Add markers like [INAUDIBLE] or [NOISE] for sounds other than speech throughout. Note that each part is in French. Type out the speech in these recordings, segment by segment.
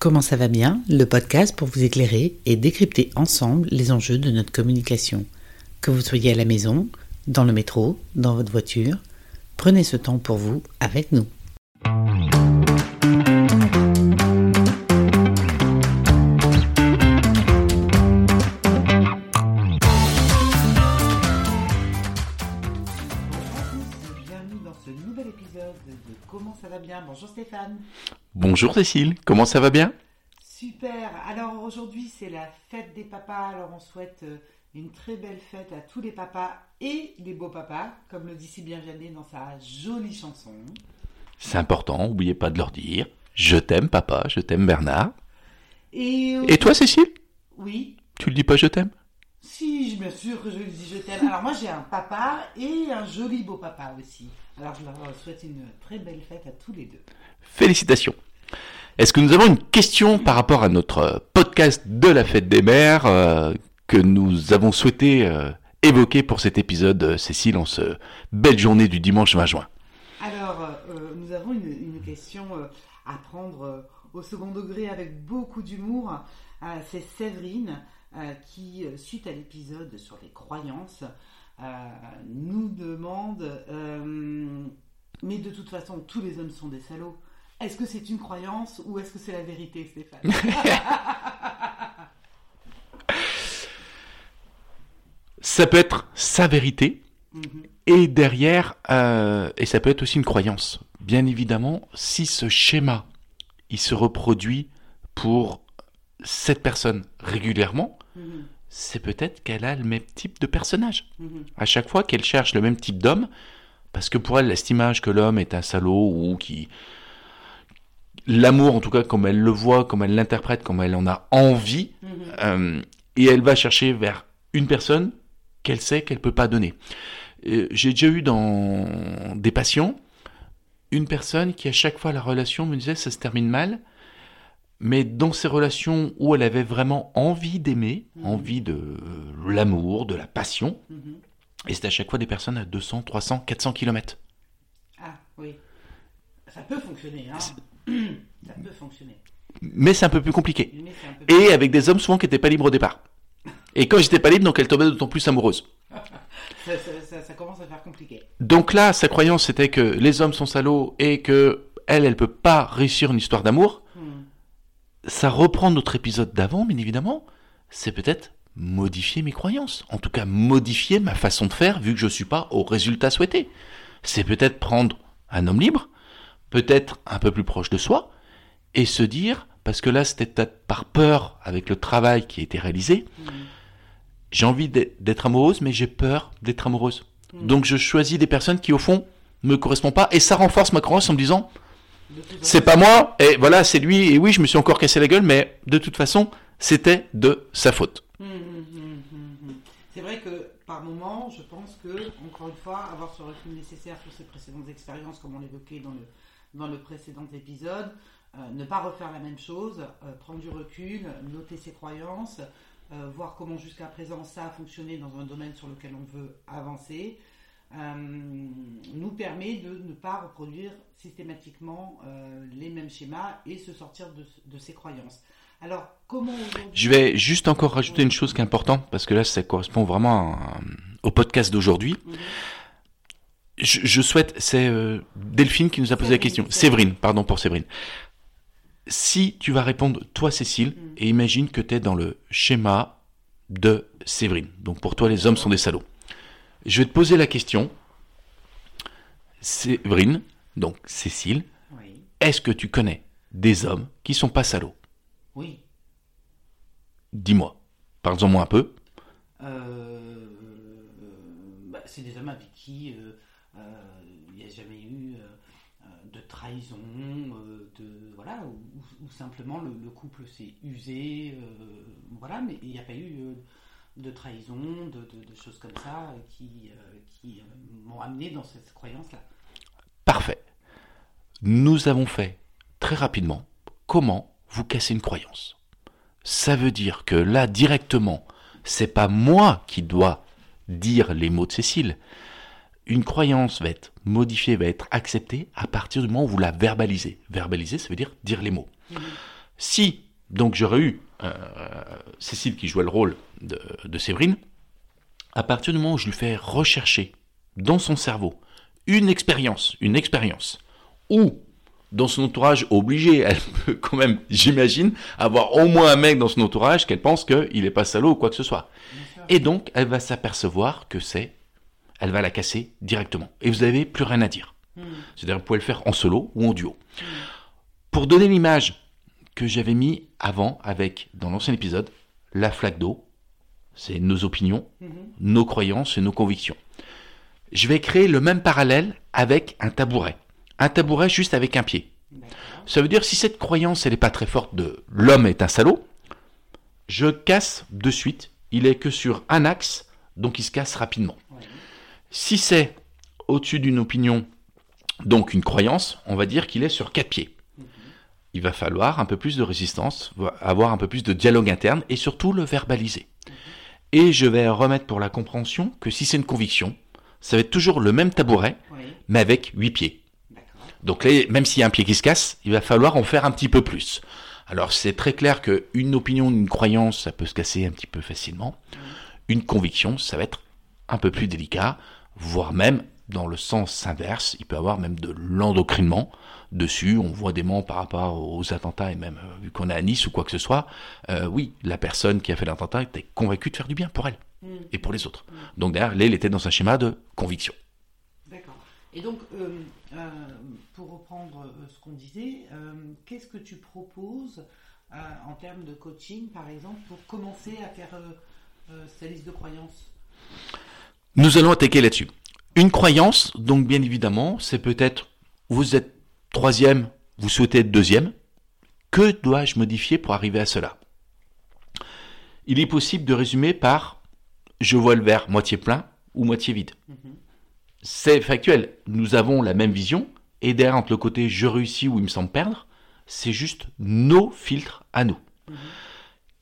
Comment ça va bien Le podcast pour vous éclairer et décrypter ensemble les enjeux de notre communication. Que vous soyez à la maison, dans le métro, dans votre voiture, prenez ce temps pour vous avec nous. Bonjour Stéphane. Bonjour Cécile, comment ça va bien? Super. Alors aujourd'hui c'est la fête des papas. Alors on souhaite euh, une très belle fête à tous les papas et les beaux papas, comme le dit si bien Jeannet dans sa jolie chanson. C'est important, n'oubliez pas de leur dire je t'aime papa, je t'aime Bernard. Et, euh, Et toi Cécile? Oui. Tu le dis pas je t'aime Si, bien sûr que je lui dis je t'aime. Alors moi j'ai un papa et un joli beau papa aussi. Alors je leur souhaite une très belle fête à tous les deux. Félicitations. Est-ce que nous avons une question par rapport à notre podcast de la fête des mères euh, que nous avons souhaité euh, évoquer pour cet épisode, euh, Cécile, en ce belle journée du dimanche 20 juin? Alors euh, nous avons une, une question à prendre au second degré avec beaucoup d'humour. C'est Séverine qui, euh, suite à l'épisode sur les croyances, euh, nous demande euh, Mais de toute façon, tous les hommes sont des salauds. Est-ce que c'est une croyance ou est-ce que c'est la vérité, Stéphane? [LAUGHS] Ça peut être sa vérité, Mhm. et derrière, euh, et ça peut être aussi une croyance. Bien évidemment, si ce schéma, il se reproduit pour cette personne régulièrement, Mhm. c'est peut-être qu'elle a le même type de personnage. Mhm. À chaque fois qu'elle cherche le même type d'homme, parce que pour elle, cette image que l'homme est un salaud ou qui... L'amour, en tout cas, comme elle le voit, comme elle l'interprète, comme elle en a envie, Mhm. euh, et elle va chercher vers une personne qu'elle sait qu'elle peut pas donner. Euh, J'ai déjà eu dans des patients une personne qui à chaque fois la relation me disait ça se termine mal, mais dans ces relations où elle avait vraiment envie d'aimer, Mhm. envie de euh, l'amour, de la passion, Mhm. et c'était à chaque fois des personnes à 200, 300, 400 km. Ah oui. Ça peut fonctionner, hein. [CLEARS THROAT] Ça peut fonctionner. Mais c'est un peu plus compliqué. C'est Et avec des hommes souvent qui n'étaient pas libres au départ. [LAUGHS] Et quand j'étais pas libre, donc elle tombait d'autant plus amoureuse. [LAUGHS] ça- ça commence à faire compliqué. Donc là, sa croyance c'était que les hommes sont salauds et que elle, elle peut pas réussir une histoire d'amour. Ça reprend notre épisode d'avant, bien évidemment. C'est peut-être modifier mes croyances. En tout cas, modifier ma façon de faire vu que je suis pas au résultat souhaité. C'est peut-être prendre un homme libre, peut-être un peu plus proche de soi, et se dire, parce que là c'était peut-être par peur avec le travail qui a été réalisé, Hmm. j'ai envie d'être amoureuse, mais j'ai peur d'être amoureuse. Hmm. Donc je choisis des personnes qui au fond me correspondent pas, et ça renforce ma croyance en me disant, c'est pas moi, et voilà, c'est lui, et oui, je me suis encore cassé la gueule, mais de toute façon, c'était de sa faute. Hum, hum, hum. C'est vrai que par moment, je pense que, encore une fois, avoir ce recul nécessaire sur ses précédentes expériences, comme on l'évoquait dans le, précédent épisode, euh, ne pas refaire la même chose, euh, prendre du recul, noter ses croyances, euh, voir comment jusqu'à présent ça a fonctionné dans un domaine sur lequel on veut avancer, nous permet de ne pas reproduire systématiquement euh, les mêmes schémas et se sortir de, de ses croyances. Alors, comment. Je vais juste encore rajouter une chose qui est importante, parce que là, ça correspond vraiment à- au podcast d'aujourd'hui. Je, je souhaite, c'est euh, Delphine qui nous a posé la question. Séverine. Pardon pour Séverine. Si tu vas répondre, toi Cécile, Mhm. et imagine que tu es dans le schéma de Séverine. Donc pour toi, les hommes sont des salauds. Je vais te poser la question. Séverine, donc Cécile, Oui. est-ce que tu connais des hommes qui sont pas salauds? Oui. Dis-moi. Parle-en moi un peu. Euh, bah, c'est des hommes avec qui euh, euh, il n'y a jamais eu euh, euh, de trahison, euh, de voilà, ou, simplement le, le couple s'est usé, euh, voilà, mais il n'y a pas eu euh, de trahison, de, de- de choses comme ça euh, qui, euh, qui euh, m'ont amené dans cette croyance-là. Parfait. Nous avons fait très rapidement comment vous casser une croyance. Ça veut dire que là, directement, c'est pas moi qui dois dire les mots de Cécile. Une croyance va être modifiée, va être acceptée à partir du moment où vous la verbalisez. Verbaliser, ça veut dire dire les mots. Mhm. Si, donc j'aurais eu euh, Cécile qui jouait le rôle de, de Séverine, à partir du moment où je lui fais rechercher dans son cerveau une expérience, une expérience, ou dans son entourage obligé, [LAUGHS] elle peut quand même, j'imagine, avoir au moins un mec dans son entourage qu'elle pense qu'il est pas salaud ou quoi que ce soit. Et donc, elle va s'apercevoir que c'est, elle va la casser directement. Et vous n'avez plus rien à dire. C'est-à-dire, vous pouvez le faire en solo ou en duo. Pour donner l'image que j'avais mis avant avec, dans l'ancien épisode, la flaque d'eau, c'est nos opinions, nos croyances et nos convictions. Je vais créer le même parallèle avec un tabouret. Un tabouret juste avec un pied. Ça veut dire si cette croyance elle n'est pas très forte de l'homme est un salaud, je casse de suite. Il est que sur un axe, donc il se casse rapidement. Si c'est au-dessus d'une opinion, donc une croyance, on va dire qu'il est sur quatre pieds. Il va falloir un peu plus de résistance, avoir un peu plus de dialogue interne et surtout le verbaliser. Et je vais remettre pour la compréhension que si c'est une conviction, ça va être toujours le même tabouret, Oui, mais avec huit pieds. Donc là, même s'il y a un pied qui se casse, il va falloir en faire un petit peu plus. Alors c'est très clair qu'une opinion, une croyance, ça peut se casser un petit peu facilement. Une conviction, ça va être un peu plus délicat, voire même dans le sens inverse, il peut y avoir même de l'endocrinement dessus. On voit des morts par rapport aux attentats et même euh, vu qu'on est à Nice ou quoi que ce soit. euh, oui, la personne qui a fait l'attentat était convaincue de faire du bien pour elle et pour les autres. Donc derrière, il était dans un schéma de conviction. D'accord. Et donc, euh, pour reprendre ce qu'on disait, qu'est-ce que tu proposes en termes de coaching, par exemple, pour commencer à faire sa liste de croyances? Nous allons attaquer là-dessus. Une croyance, donc bien évidemment, c'est peut-être vous êtes troisième, vous souhaitez être deuxième. Que dois-je modifier pour arriver à cela? Il est possible de résumer par je vois le verre moitié plein ou moitié vide. C'est factuel. Nous avons la même vision et derrière entre le côté je réussis ou il me semble perdre, c'est juste nos filtres à nous.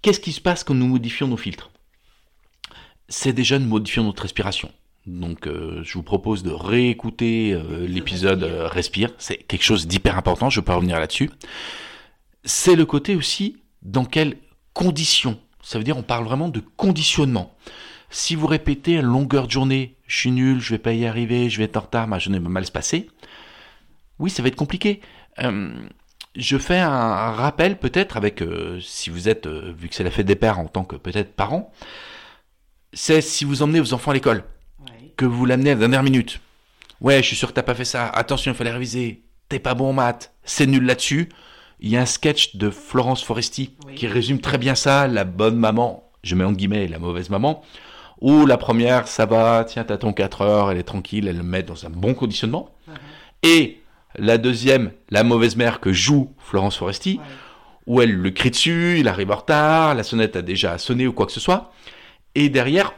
Qu'est-ce qui se passe quand nous modifions nos filtres? C'est déjà nous modifions notre respiration. Donc euh, je vous propose de réécouter euh, l'épisode Respire. euh, Respire. C'est quelque chose d'hyper important, je pas revenir là-dessus. C'est le côté aussi dans quelles conditions. Ça veut dire on parle vraiment de conditionnement. Si vous répétez à longueur de journée, je suis nul, je vais pas y arriver, je vais être en retard, ma journée va mal se passer, oui, ça va être compliqué. Euh, je fais un, un rappel peut-être avec, euh, si vous êtes, euh, vu que c'est la fête des pères en tant que peut-être parent, c'est si vous emmenez vos enfants à l'école. Que vous l'amenez à la dernière minute. Ouais, je suis sûr que t'as pas fait ça. Attention, il fallait réviser. T'es pas bon en maths. C'est nul là-dessus. Il y a un sketch de Florence Foresti Oui. qui résume très bien ça. La bonne maman, je mets en guillemets la mauvaise maman. Ou la première, ça va, tiens, t'as ton 4 heures, elle est tranquille, elle le met dans un bon conditionnement. Mhm. Et la deuxième, la mauvaise mère que joue Florence Foresti, Ouais. où elle le crie dessus, il arrive en retard, la sonnette a déjà sonné ou quoi que ce soit. Et derrière,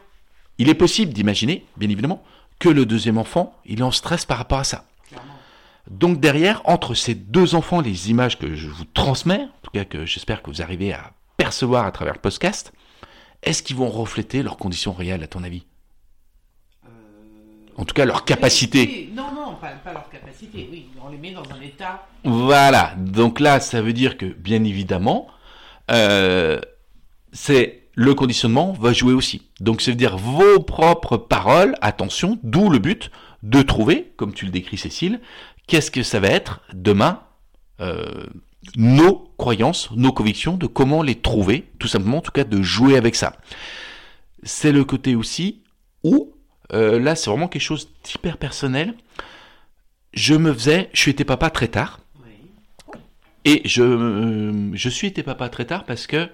il est possible d'imaginer, bien évidemment, que le deuxième enfant, il est en stress par rapport à ça. Donc derrière, entre ces deux enfants, les images que je vous transmets, en tout cas que j'espère que vous arrivez à percevoir à travers le podcast, est-ce qu'ils vont refléter leurs conditions réelles à ton avis? Euh, En tout cas, leur capacité. oui, oui. Non, non, pas, pas leur capacité. Oui, on les met dans un état. Voilà, donc là, ça veut dire que, bien évidemment, euh, c'est le conditionnement va jouer aussi. Donc, ça veut dire vos propres paroles, attention, d'où le but de trouver, comme tu le décris Cécile, qu'est-ce que ça va être demain, euh, nos croyances, nos convictions, de comment les trouver, tout simplement, en tout cas, de jouer avec ça. C'est le côté aussi où, euh, là, c'est vraiment quelque chose d'hyper personnel. Je me faisais, je suis été papa très tard. Et je, euh, je suis été papa très tard parce que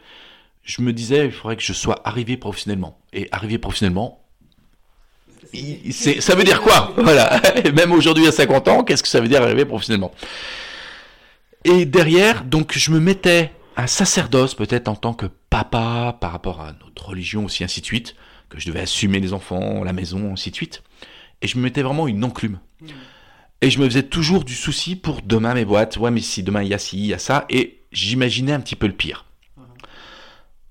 je me disais, il faudrait que je sois arrivé professionnellement. Et arrivé professionnellement, ça veut dire quoi? [LAUGHS] Voilà. Et Même aujourd'hui à 50 ans, qu'est-ce que ça veut dire arriver professionnellement? Et derrière, donc je me mettais un sacerdoce peut-être en tant que papa par rapport à notre religion aussi ainsi de suite, que je devais assumer les enfants, la maison, ainsi de suite. Et je me mettais vraiment une enclume. Et je me faisais toujours du souci pour demain mes boîtes. Ouais, mais si demain il y a ci, il y a ça. Et j'imaginais un petit peu le pire.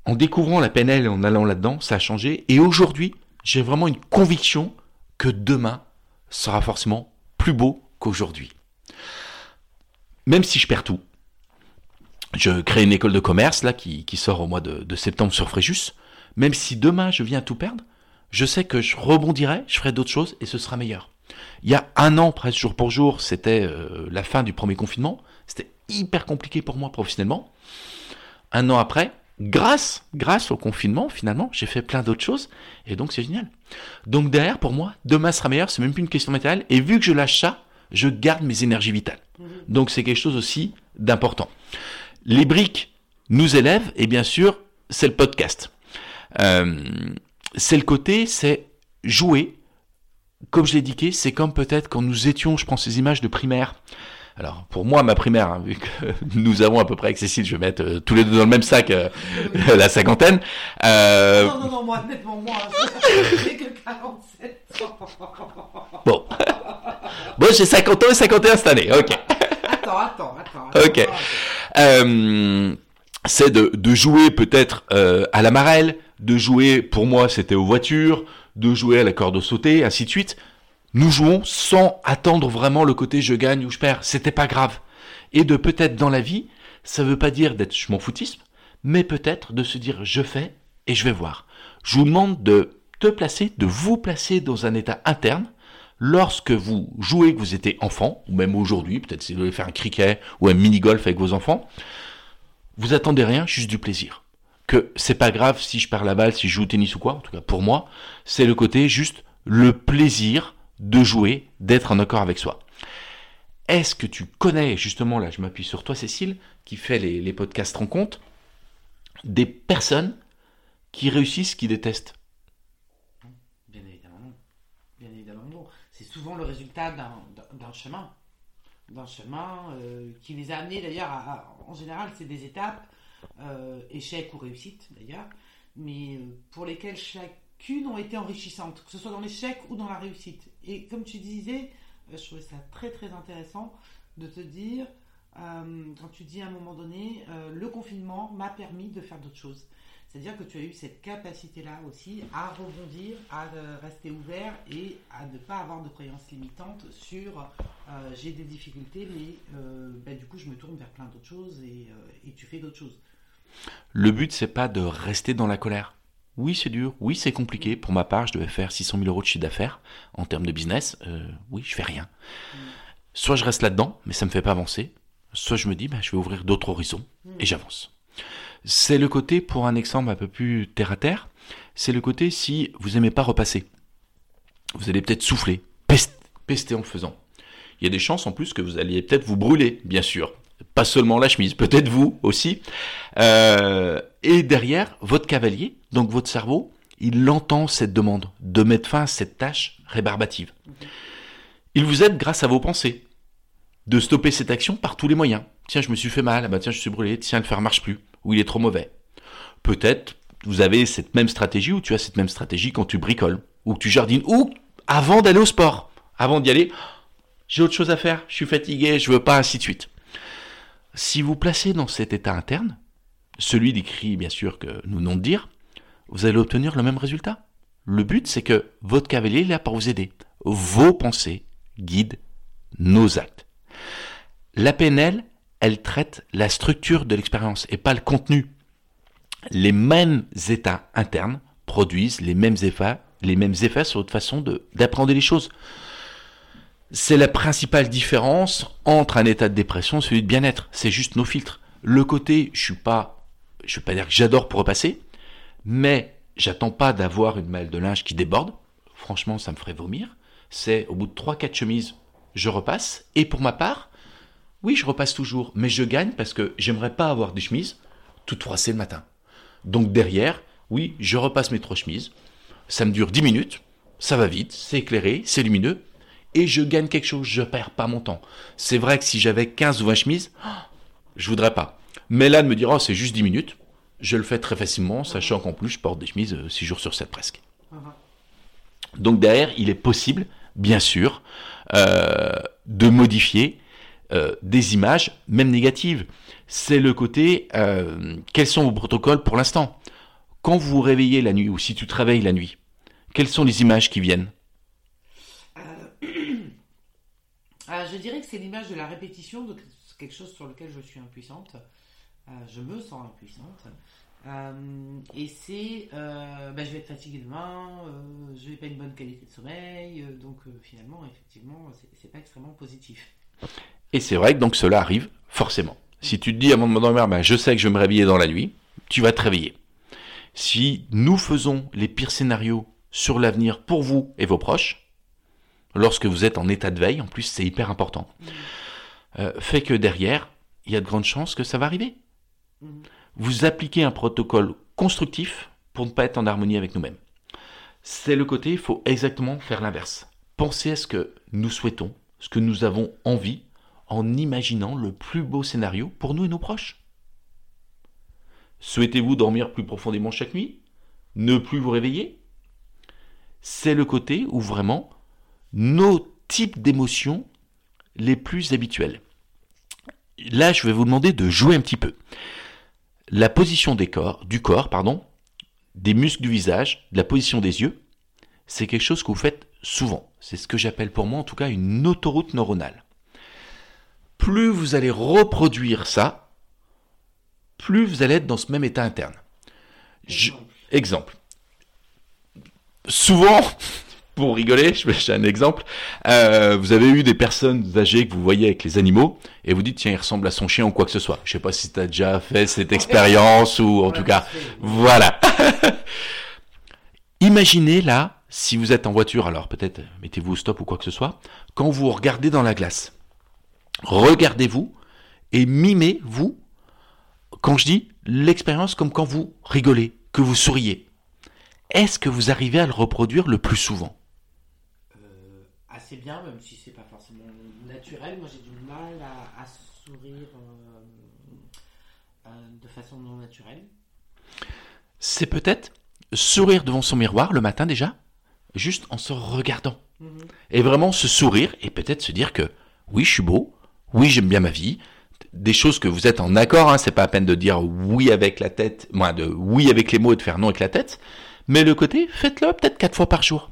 En découvrant la PNL et en allant là-dedans, ça a changé. Et aujourd'hui, j'ai vraiment une conviction que demain sera forcément plus beau qu'aujourd'hui. Même si je perds tout. je crée une école de commerce là qui, sort au mois de, de septembre sur Fréjus. Même si demain je viens tout perdre, je sais que je rebondirai, je ferai d'autres choses et ce sera meilleur. Il y a un an, presque jour pour jour, c'était euh, la fin du premier confinement. C'était hyper compliqué pour moi professionnellement. Un an après, grâce, grâce au confinement, finalement, j'ai fait plein d'autres choses et donc c'est génial. Donc derrière, pour moi, demain sera meilleur, c'est même plus une question matérielle. Et vu que je lâche ça, je garde mes énergies vitales. Donc c'est quelque chose aussi d'important. Les briques nous élèvent et bien sûr, c'est le podcast. Euh, c'est le côté, c'est jouer. Comme je l'ai indiqué, c'est comme peut-être quand nous étions, je prends ces images de primaire. Alors pour moi, ma primaire, hein, vu que [LAUGHS] nous avons à peu près accessible, je vais mettre euh, tous les deux dans le même sac euh, [LAUGHS] la cinquantaine. Euh, Non, non, non, moi, honnêtement, [LAUGHS] moi, j'ai que 47 ans. bon, bon, j'ai 50 ans et 51 cette année. Ok. Attends, attends, attends. attends. Ok. Euh, c'est de, de jouer peut-être euh, à la marelle, de jouer, pour moi c'était aux voitures, de jouer à la corde au sauté, ainsi de suite. Nous jouons sans attendre vraiment le côté je gagne ou je perds. C'était pas grave. Et de peut-être dans la vie, ça veut pas dire d'être je m'en foutisme, mais peut-être de se dire je fais et je vais voir. Je vous demande de te placer, de vous placer dans un état interne lorsque vous jouez, que vous étiez enfant, ou même aujourd'hui, peut-être si vous voulez faire un cricket ou un mini-golf avec vos enfants, vous attendez rien, juste du plaisir. Que c'est pas grave si je perds la balle, si je joue tennis ou quoi, en tout cas pour moi, c'est le côté juste le plaisir de jouer, d'être en accord avec soi. Est-ce que tu connais, justement, là je m'appuie sur toi Cécile, qui fait les, podcasts rencontres, des personnes qui réussissent, qui détestent? Bien évidemment, non. Bien évidemment, non. C'est souvent le résultat d'un- chemin. D'un chemin euh, qui les a amenés, d'ailleurs, à- en général, c'est des étapes, euh, échec ou réussite, d'ailleurs, mais euh, pour lesquelles chacune ont été enrichissantes, que ce soit dans l'échec ou dans la réussite. Et comme tu disais, euh, je trouvais ça très très intéressant de te dire, euh, quand tu dis à un moment donné, euh, le confinement m'a permis de faire d'autres choses. C'est-à-dire que tu as eu cette capacité-là aussi à rebondir, à rester ouvert et à ne pas avoir de croyances limitantes sur j'ai des difficultés, mais ben, du coup je me tourne vers plein d'autres choses et, et tu fais d'autres choses. Le but, c'est pas de rester dans la colère. Oui, c'est dur. Oui, c'est compliqué. Pour ma part, je devais faire 600 000 euros de chiffre d'affaires en termes de business. Euh, oui, je fais rien. Soit je reste là-dedans, mais ça me fait pas avancer. Soit je me dis, bah, je vais ouvrir d'autres horizons et j'avance. C'est le côté, pour un exemple un peu plus terre à terre, c'est le côté si vous aimez pas repasser. Vous allez peut-être souffler, pest- pester en le faisant. Il y a des chances en plus que vous alliez peut-être vous brûler, bien sûr. Pas seulement la chemise, peut-être vous aussi. Euh, et derrière, votre cavalier, donc votre cerveau, il entend cette demande de mettre fin à cette tâche rébarbative. Il vous aide grâce à vos pensées de stopper cette action par tous les moyens. Tiens, je me suis fait mal, ah bah tiens, je suis brûlé, tiens, le fer marche plus, ou il est trop mauvais. Peut-être vous avez cette même stratégie ou tu as cette même stratégie quand tu bricoles, ou que tu jardines, ou avant d'aller au sport. Avant d'y aller, j'ai autre chose à faire, je suis fatigué, je veux pas, ainsi de suite. Si vous placez dans cet état interne, celui décrit bien sûr que nous venons de dire, vous allez obtenir le même résultat. Le but, c'est que votre cavalier est là pour vous aider. Vos pensées guident nos actes. La PNL, elle traite la structure de l'expérience et pas le contenu. Les mêmes états internes produisent les mêmes effets, les mêmes effets sur votre façon d'apprendre les choses. C'est la principale différence entre un état de dépression et celui de bien-être. C'est juste nos filtres. Le côté, je suis pas, je vais pas dire que j'adore pour repasser, mais j'attends pas d'avoir une malle de linge qui déborde. Franchement, ça me ferait vomir. C'est au bout de 3-4 chemises, je repasse. Et pour ma part, oui, je repasse toujours, mais je gagne parce que j'aimerais pas avoir des chemises toutes froissées le matin. Donc derrière, oui, je repasse mes trois chemises. Ça me dure 10 minutes, ça va vite, c'est éclairé, c'est lumineux, et je gagne quelque chose, je perds pas mon temps. C'est vrai que si j'avais 15 ou 20 chemises, [GASPS] je voudrais pas. Mais là, de me dire, oh, c'est juste 10 minutes, je le fais très facilement, sachant qu'en plus, je porte des chemises 6 jours sur 7 presque. Donc derrière, il est possible, bien sûr, euh, de modifier euh, des images, même négatives. C'est le côté, euh, quels sont vos protocoles pour l'instant? Quand vous vous réveillez la nuit, ou si tu te réveilles la nuit, quelles sont les images qui viennent? Euh, je dirais que c'est l'image de la répétition de quelque chose sur lequel je suis impuissante. Euh, je me sens impuissante. Euh, et c'est, euh, bah, je vais être fatiguée demain, je vais pas une bonne qualité de sommeil, donc finalement, effectivement, c'est- pas extrêmement positif. Et c'est vrai que donc cela arrive forcément. Si tu te dis avant de m'endormir, ben, je sais que je vais me réveiller dans la nuit, tu vas te réveiller. Si nous faisons les pires scénarios sur l'avenir pour vous et vos proches, lorsque vous êtes en état de veille, en plus c'est hyper important, euh, fait que derrière, il y a de grandes chances que ça va arriver. Mhm. Vous appliquez un protocole constructif pour ne pas être en harmonie avec nous-mêmes. C'est le côté, il faut exactement faire l'inverse. Pensez à ce que nous souhaitons, ce que nous avons envie, en imaginant le plus beau scénario pour nous et nos proches. Souhaitez-vous dormir plus profondément chaque nuit? Ne plus vous réveiller? C'est le côté où vraiment nos types d'émotions les plus habituels. Là, je vais vous demander de jouer un petit peu. La position des corps, du corps, pardon, des muscles du visage, de la position des yeux, c'est quelque chose que vous faites souvent. C'est ce que j'appelle pour moi en tout cas une autoroute neuronale. Plus vous allez reproduire ça, plus vous allez être dans ce même état interne. Je- exemple. Souvent, pour rigoler, [LAUGHS] je vais j'ai un exemple. euh, vous avez eu des personnes âgées que vous voyez avec les animaux et vous dites tiens il ressemble à son chien ou quoi que ce soit. Je sais pas si tu as déjà fait cette expérience ou en tout cas voilà. [LAUGHS] Imaginez là, si vous êtes en voiture, alors peut-être mettez-vous au stop ou quoi que ce soit, quand vous regardez dans la glace, regardez-vous et mimez-vous, quand je dis l'expérience comme quand vous rigolez, que vous souriez. Est-ce que vous arrivez à le reproduire le plus souvent? Euh, assez bien, même si c'est pas forcément naturel. Moi, j'ai du mal à, à sourire euh, euh, de façon non naturelle. C'est peut-être sourire devant son miroir le matin déjà, juste en se regardant. Mhm. Et vraiment se sourire et peut-être se dire que oui, je suis beau, oui, j'aime bien ma vie, des choses que vous êtes en accord, hein, c'est pas à peine de dire oui avec la tête, moins de oui avec les mots et de faire non avec la tête, mais le côté, faites-le peut-être quatre fois par jour.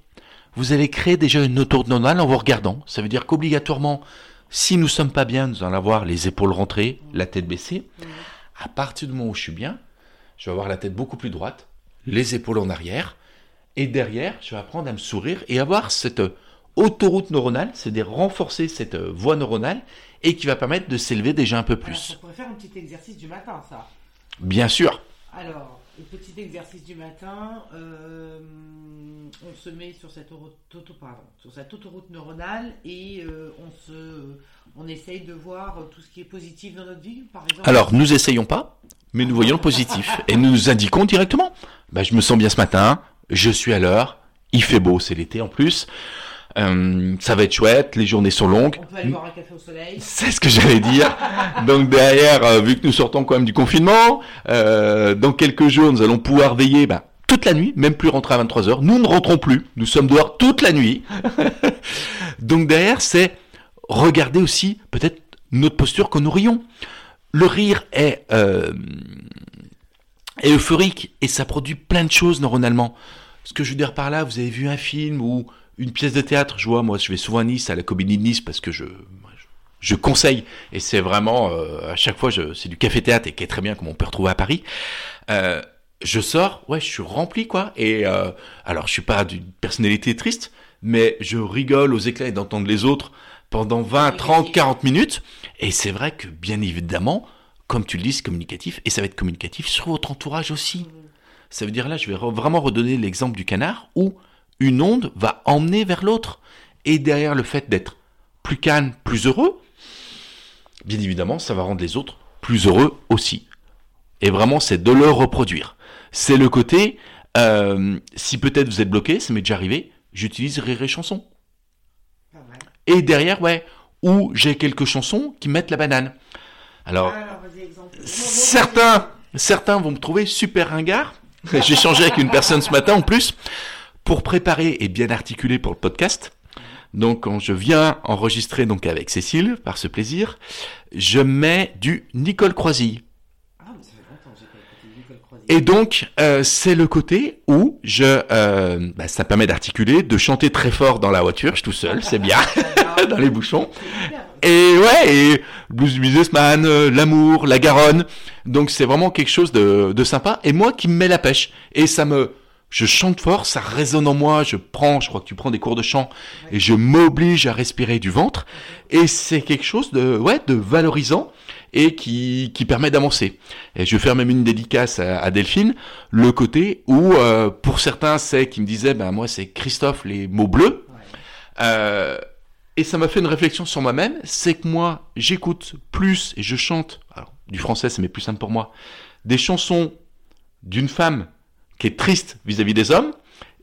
Vous allez créer déjà une autoroute neuronale en vous regardant. Ça veut dire qu'obligatoirement, si nous sommes pas bien, nous allons avoir les épaules rentrées, la tête baissée. À partir du moment où je suis bien, je vais avoir la tête beaucoup plus droite, les épaules en arrière, et derrière, je vais apprendre à me sourire et avoir cette euh, autoroute neuronale, c'est-à-dire renforcer cette euh, voie neuronale et qui va permettre de s'élever déjà un peu Alors, plus. ça pourrait faire un petit exercice du matin, ça. Bien sûr. Alors, petit exercice du matin, euh, on se met sur cette, auto, auto- pardon, sur cette autoroute neuronale et euh, on, se, on essaye de voir tout ce qui est positif dans notre vie, par exemple. Alors, nous essayons pas, mais nous voyons le positif [LAUGHS] et nous nous indiquons directement. Bah, je me sens bien ce matin, je suis à l'heure, il fait beau, c'est l'été en plus. Euh, ça va être chouette, les journées sont longues. on peut aller boire un café au soleil. [LAUGHS] C'est ce que j'allais dire. Donc derrière, euh, vu que nous sortons quand même du confinement, euh, dans quelques jours, nous allons pouvoir veiller bah, toute la nuit, même plus rentrer à 23h. Nous ne rentrons plus, nous sommes dehors toute la nuit. [LAUGHS] Donc derrière, c'est regarder aussi peut-être notre posture quand nous rions. Le rire est, est euphorique et ça produit plein de choses neuronalement. Ce que je veux dire par là, vous avez vu un film ou une pièce de théâtre, je vois, moi je vais souvent à Nice, à la Comédie de Nice, parce que je, je conseille, et c'est vraiment, euh, à chaque fois, je- c'est du café-théâtre, et qui est très bien, comme on peut retrouver à Paris. Euh, je sors, ouais, je suis rempli, quoi, et euh, alors je suis pas d'une personnalité triste, mais je rigole aux éclats et d'entendre les autres pendant 20, 30, 40 minutes, et c'est vrai que, bien évidemment, comme tu le dis, c'est communicatif, et ça va être communicatif sur votre entourage aussi. Ça veut dire là, je vais vraiment redonner l'exemple du canard où une onde va emmener vers l'autre. Et derrière le fait d'être plus calme, plus heureux, bien évidemment, ça va rendre les autres plus heureux aussi. Et vraiment, c'est de le reproduire. C'est le côté, euh, si peut-être vous êtes bloqué, ça m'est déjà arrivé, j'utilise rire et chanson. Et derrière, ouais, où j'ai quelques chansons qui mettent la banane. Alors, Alors, vas-y, exemple. certains, certains vont me trouver super ringard. [LAUGHS] J'ai changé avec une personne ce matin en plus pour préparer et bien articuler pour le podcast. Donc quand je viens enregistrer donc avec Cécile par ce plaisir, je mets du Nicole Croisille. Ah, mais ça fait longtemps que j'ai pas Nicole Croisille. Et donc euh, c'est le côté où je, euh, bah, ça permet d'articuler, de chanter très fort dans la voiture, je suis tout seul, c'est bien, [LAUGHS] [LAUGHS] dans les bouchons. Et ouais, et Blues Businessman, euh, l'amour, la Garonne. Donc c'est vraiment quelque chose de, de sympa. Et moi qui me met la pêche. Et ça me, je chante fort, ça résonne en moi. Je prends, je crois que tu prends des cours de chant, et je m'oblige à respirer du ventre. Et c'est quelque chose de, ouais, de valorisant et qui, qui permet d'avancer. Et je vais faire même une dédicace à, à Delphine, le côté où, euh, pour certains, c'est qui me disait, ben moi c'est Christophe les mots bleus. Euh, et ça m'a fait une réflexion sur moi-même, c'est que moi, j'écoute plus et je chante, alors du français c'est mais plus simple pour moi, des chansons d'une femme qui est triste vis-à-vis des hommes,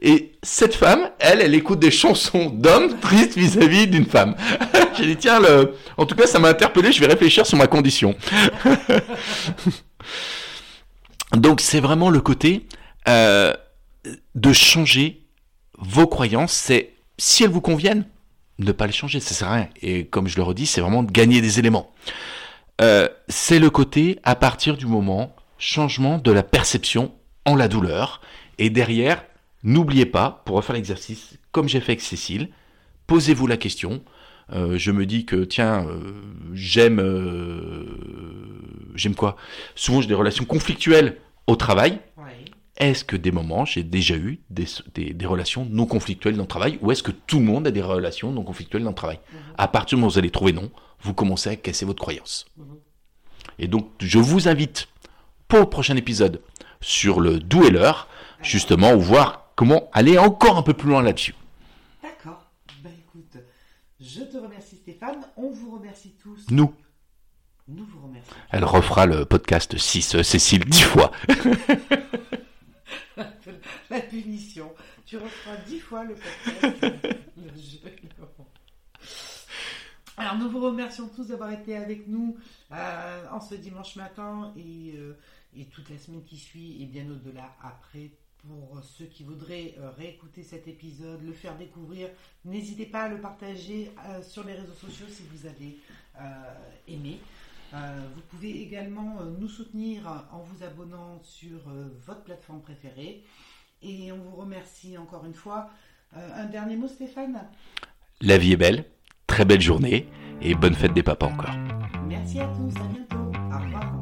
et cette femme, elle, elle écoute des chansons d'hommes tristes vis-à-vis d'une femme. [LAUGHS] J'ai dit, tiens, le... en tout cas, ça m'a interpellé, je vais réfléchir sur ma condition. [LAUGHS] Donc, c'est vraiment le côté euh, de changer vos croyances. C'est, si elles vous conviennent, ne pas les changer, ça sert à rien. Et comme je le redis, c'est vraiment de gagner des éléments. Euh, c'est le côté, à partir du moment, changement de la perception en la douleur. Et derrière, n'oubliez pas, pour refaire l'exercice, comme j'ai fait avec Cécile, posez-vous la question. Euh, je me dis que tiens, euh, j'aime, euh, j'aime quoi? Souvent j'ai des relations conflictuelles au travail. Ouais. Est-ce que des moments j'ai déjà eu des, des, des relations non conflictuelles dans le travail? Ou est-ce que tout le monde a des relations non conflictuelles dans le travail? À partir du moment où vous allez trouver non, vous commencez à casser votre croyance. Et donc je vous invite pour le prochain épisode sur le l'heure, justement, ou voir comment aller encore un peu plus loin là-dessus. D'accord. Ben écoute, je te remercie Stéphane. On vous remercie tous. Nous, Nous vous remercions. elle refera le podcast 6, euh, Cécile, 10 fois. [LAUGHS] La punition. Tu referas dix fois le podcast. [LAUGHS] le jeu. Alors nous vous remercions tous d'avoir été avec nous euh, en ce dimanche matin et, euh, et toute la semaine qui suit et bien au-delà après. Pour ceux qui voudraient euh, réécouter cet épisode, le faire découvrir, n'hésitez pas à le partager euh, sur les réseaux sociaux si vous avez euh, aimé. Euh, vous pouvez également euh, nous soutenir en vous abonnant sur euh, votre plateforme préférée. Et on vous remercie encore une fois. Un dernier mot, Stéphane? La vie est belle, très belle journée et bonne fête des papas encore. Merci à tous, à bientôt. Au revoir.